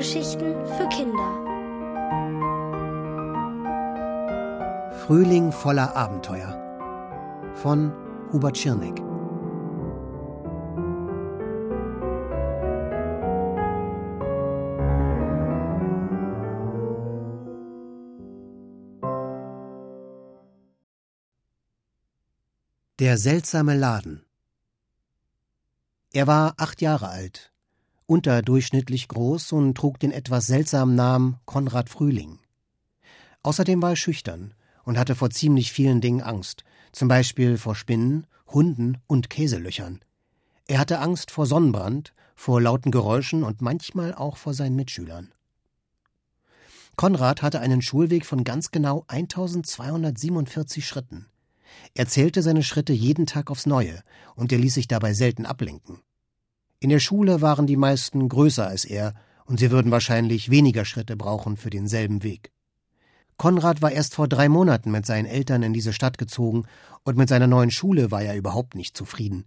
Hörgeschichten für Kinder. Frühling voller Abenteuer von Hubert Schirneck. Der seltsame Laden. Er war acht Jahre alt, unterdurchschnittlich groß und trug den etwas seltsamen Namen Konrad Frühling. Außerdem war er schüchtern und hatte vor ziemlich vielen Dingen Angst, zum Beispiel vor Spinnen, Hunden und Käselöchern. Er hatte Angst vor Sonnenbrand, vor lauten Geräuschen und manchmal auch vor seinen Mitschülern. Konrad hatte einen Schulweg von ganz genau 1247 Schritten. Er zählte seine Schritte jeden Tag aufs Neue, und er ließ sich dabei selten ablenken. In der Schule waren die meisten größer als er, und sie würden wahrscheinlich weniger Schritte brauchen für denselben Weg. Konrad war erst vor drei Monaten mit seinen Eltern in diese Stadt gezogen, und mit seiner neuen Schule war er überhaupt nicht zufrieden.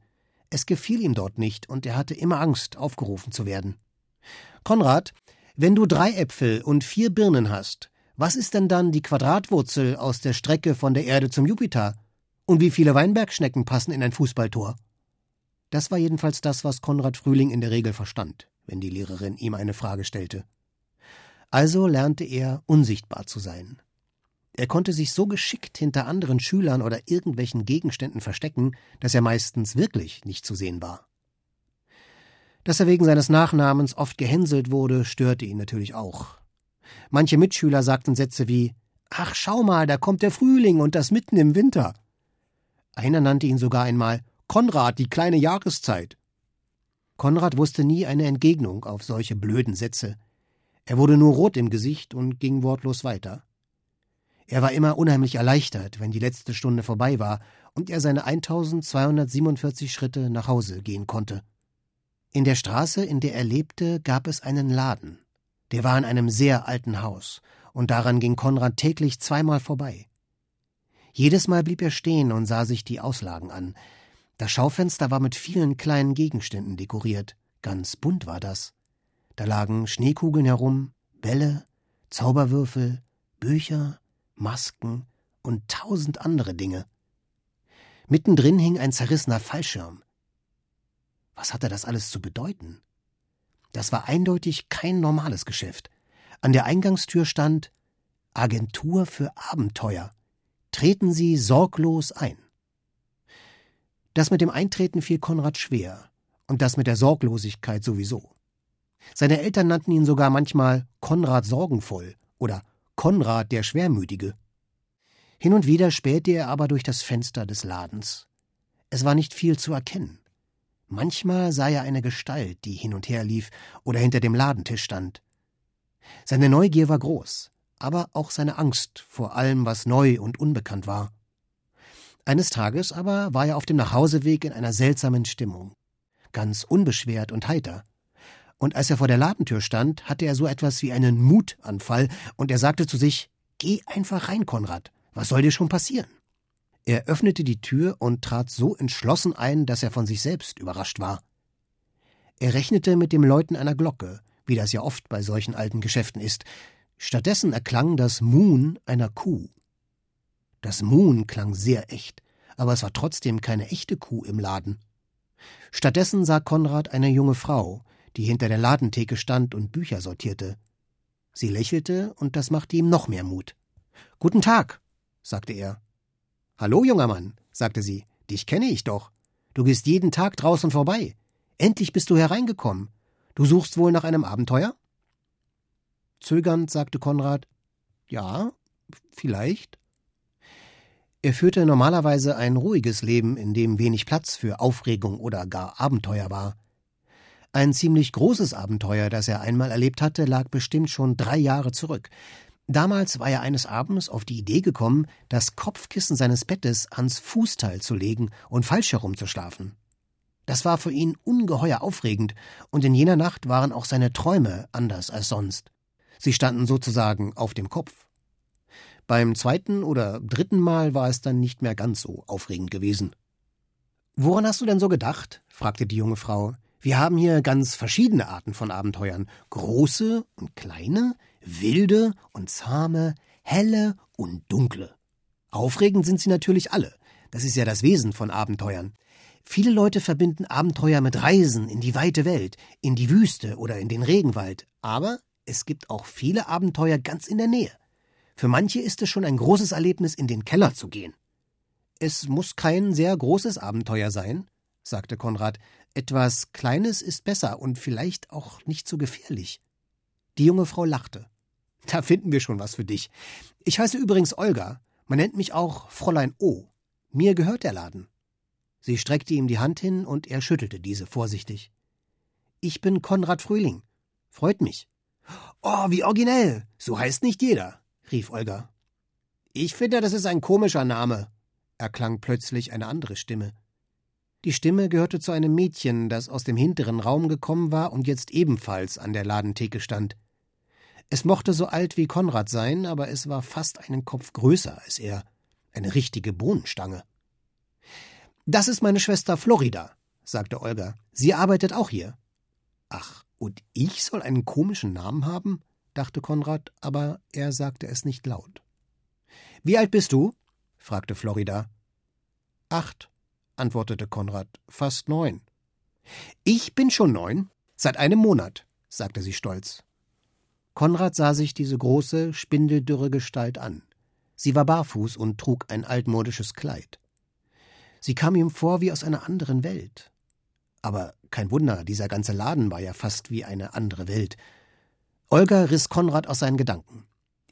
Es gefiel ihm dort nicht, und er hatte immer Angst, aufgerufen zu werden. Konrad, wenn du drei Äpfel und vier Birnen hast, was ist denn dann die Quadratwurzel aus der Strecke von der Erde zum Jupiter? Und wie viele Weinbergschnecken passen in ein Fußballtor? Das war jedenfalls das, was Konrad Frühling in der Regel verstand, wenn die Lehrerin ihm eine Frage stellte. Also lernte er, unsichtbar zu sein. Er konnte sich so geschickt hinter anderen Schülern oder irgendwelchen Gegenständen verstecken, dass er meistens wirklich nicht zu sehen war. Dass er wegen seines Nachnamens oft gehänselt wurde, störte ihn natürlich auch. Manche Mitschüler sagten Sätze wie Ach, schau mal, da kommt der Frühling und das mitten im Winter. Einer nannte ihn sogar einmal Konrad, die kleine Jahreszeit. Konrad wusste nie eine Entgegnung auf solche blöden Sätze. Er wurde nur rot im Gesicht und ging wortlos weiter. Er war immer unheimlich erleichtert, wenn die letzte Stunde vorbei war und er seine 1247 Schritte nach Hause gehen konnte. In der Straße, in der er lebte, gab es einen Laden. Der war in einem sehr alten Haus, und daran ging Konrad täglich zweimal vorbei. Jedes Mal blieb er stehen und sah sich die Auslagen an. Das Schaufenster war mit vielen kleinen Gegenständen dekoriert. Ganz bunt war das. Da lagen Schneekugeln herum, Bälle, Zauberwürfel, Bücher, Masken und tausend andere Dinge. Mittendrin hing ein zerrissener Fallschirm. Was hatte das alles zu bedeuten? Das war eindeutig kein normales Geschäft. An der Eingangstür stand Agentur für Abenteuer treten Sie sorglos ein. Das mit dem Eintreten fiel Konrad schwer, und das mit der Sorglosigkeit sowieso. Seine Eltern nannten ihn sogar manchmal Konrad sorgenvoll oder Konrad der Schwermütige. Hin und wieder spähte er aber durch das Fenster des Ladens. Es war nicht viel zu erkennen. Manchmal sah er eine Gestalt, die hin und her lief oder hinter dem Ladentisch stand. Seine Neugier war groß aber auch seine Angst vor allem, was neu und unbekannt war. Eines Tages aber war er auf dem Nachhauseweg in einer seltsamen Stimmung, ganz unbeschwert und heiter. Und als er vor der Ladentür stand, hatte er so etwas wie einen Mutanfall, und er sagte zu sich Geh einfach rein, Konrad, was soll dir schon passieren? Er öffnete die Tür und trat so entschlossen ein, dass er von sich selbst überrascht war. Er rechnete mit dem Läuten einer Glocke, wie das ja oft bei solchen alten Geschäften ist, Stattdessen erklang das Muhn einer Kuh. Das Muhn klang sehr echt, aber es war trotzdem keine echte Kuh im Laden. Stattdessen sah Konrad eine junge Frau, die hinter der Ladentheke stand und Bücher sortierte. Sie lächelte, und das machte ihm noch mehr Mut. Guten Tag, sagte er. Hallo, junger Mann, sagte sie, dich kenne ich doch. Du gehst jeden Tag draußen vorbei. Endlich bist du hereingekommen. Du suchst wohl nach einem Abenteuer? Zögernd sagte Konrad Ja, vielleicht. Er führte normalerweise ein ruhiges Leben, in dem wenig Platz für Aufregung oder gar Abenteuer war. Ein ziemlich großes Abenteuer, das er einmal erlebt hatte, lag bestimmt schon drei Jahre zurück. Damals war er eines Abends auf die Idee gekommen, das Kopfkissen seines Bettes ans Fußteil zu legen und falsch herumzuschlafen. Das war für ihn ungeheuer aufregend, und in jener Nacht waren auch seine Träume anders als sonst. Sie standen sozusagen auf dem Kopf. Beim zweiten oder dritten Mal war es dann nicht mehr ganz so aufregend gewesen. Woran hast du denn so gedacht? fragte die junge Frau. Wir haben hier ganz verschiedene Arten von Abenteuern. Große und kleine, wilde und zahme, helle und dunkle. Aufregend sind sie natürlich alle. Das ist ja das Wesen von Abenteuern. Viele Leute verbinden Abenteuer mit Reisen in die weite Welt, in die Wüste oder in den Regenwald. Aber es gibt auch viele Abenteuer ganz in der Nähe. Für manche ist es schon ein großes Erlebnis, in den Keller zu gehen. Es muss kein sehr großes Abenteuer sein, sagte Konrad. Etwas Kleines ist besser und vielleicht auch nicht so gefährlich. Die junge Frau lachte. Da finden wir schon was für dich. Ich heiße übrigens Olga. Man nennt mich auch Fräulein O. Mir gehört der Laden. Sie streckte ihm die Hand hin und er schüttelte diese vorsichtig. Ich bin Konrad Frühling. Freut mich. Oh, wie originell. So heißt nicht jeder, rief Olga. Ich finde, das ist ein komischer Name, erklang plötzlich eine andere Stimme. Die Stimme gehörte zu einem Mädchen, das aus dem hinteren Raum gekommen war und jetzt ebenfalls an der Ladentheke stand. Es mochte so alt wie Konrad sein, aber es war fast einen Kopf größer als er. Eine richtige Bohnenstange. Das ist meine Schwester Florida, sagte Olga. Sie arbeitet auch hier. Ach, und ich soll einen komischen Namen haben? Dachte Konrad, aber er sagte es nicht laut. Wie alt bist du? fragte Florida. Acht, antwortete Konrad, fast neun. Ich bin schon neun, seit einem Monat, sagte sie stolz. Konrad sah sich diese große, spindeldürre Gestalt an. Sie war barfuß und trug ein altmodisches Kleid. Sie kam ihm vor wie aus einer anderen Welt. Aber kein Wunder, dieser ganze Laden war ja fast wie eine andere Welt. Olga riss Konrad aus seinen Gedanken.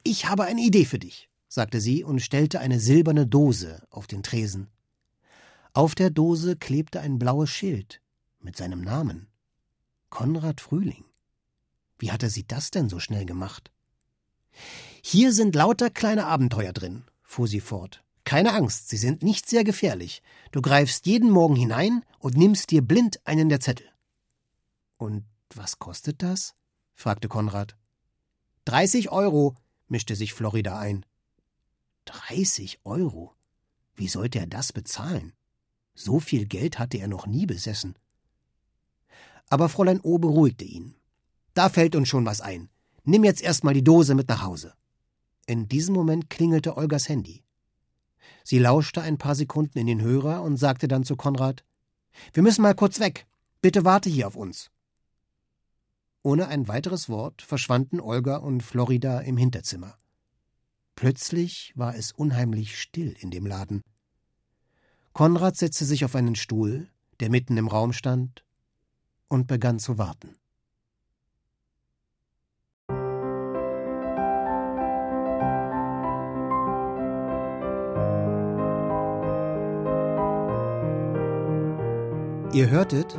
Ich habe eine Idee für dich, sagte sie und stellte eine silberne Dose auf den Tresen. Auf der Dose klebte ein blaues Schild mit seinem Namen. Konrad Frühling. Wie hatte sie das denn so schnell gemacht? Hier sind lauter kleine Abenteuer drin, fuhr sie fort. Keine Angst, sie sind nicht sehr gefährlich. Du greifst jeden Morgen hinein und nimmst dir blind einen der Zettel. Und was kostet das? Fragte Konrad. Dreißig Euro, mischte sich Florida ein. Dreißig Euro? Wie sollte er das bezahlen? So viel Geld hatte er noch nie besessen. Aber Fräulein O beruhigte ihn. Da fällt uns schon was ein. Nimm jetzt erst mal die Dose mit nach Hause. In diesem Moment klingelte Olgas Handy. Sie lauschte ein paar Sekunden in den Hörer und sagte dann zu Konrad Wir müssen mal kurz weg. Bitte warte hier auf uns. Ohne ein weiteres Wort verschwanden Olga und Florida im Hinterzimmer. Plötzlich war es unheimlich still in dem Laden. Konrad setzte sich auf einen Stuhl, der mitten im Raum stand, und begann zu warten. Ihr hörtet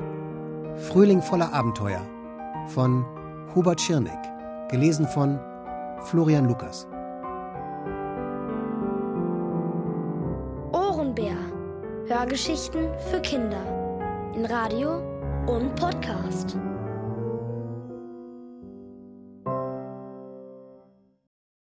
Frühling voller Abenteuer von Hubert Schirneck, gelesen von Florian Lukas. Ohrenbär. Hörgeschichten für Kinder in Radio und Podcast.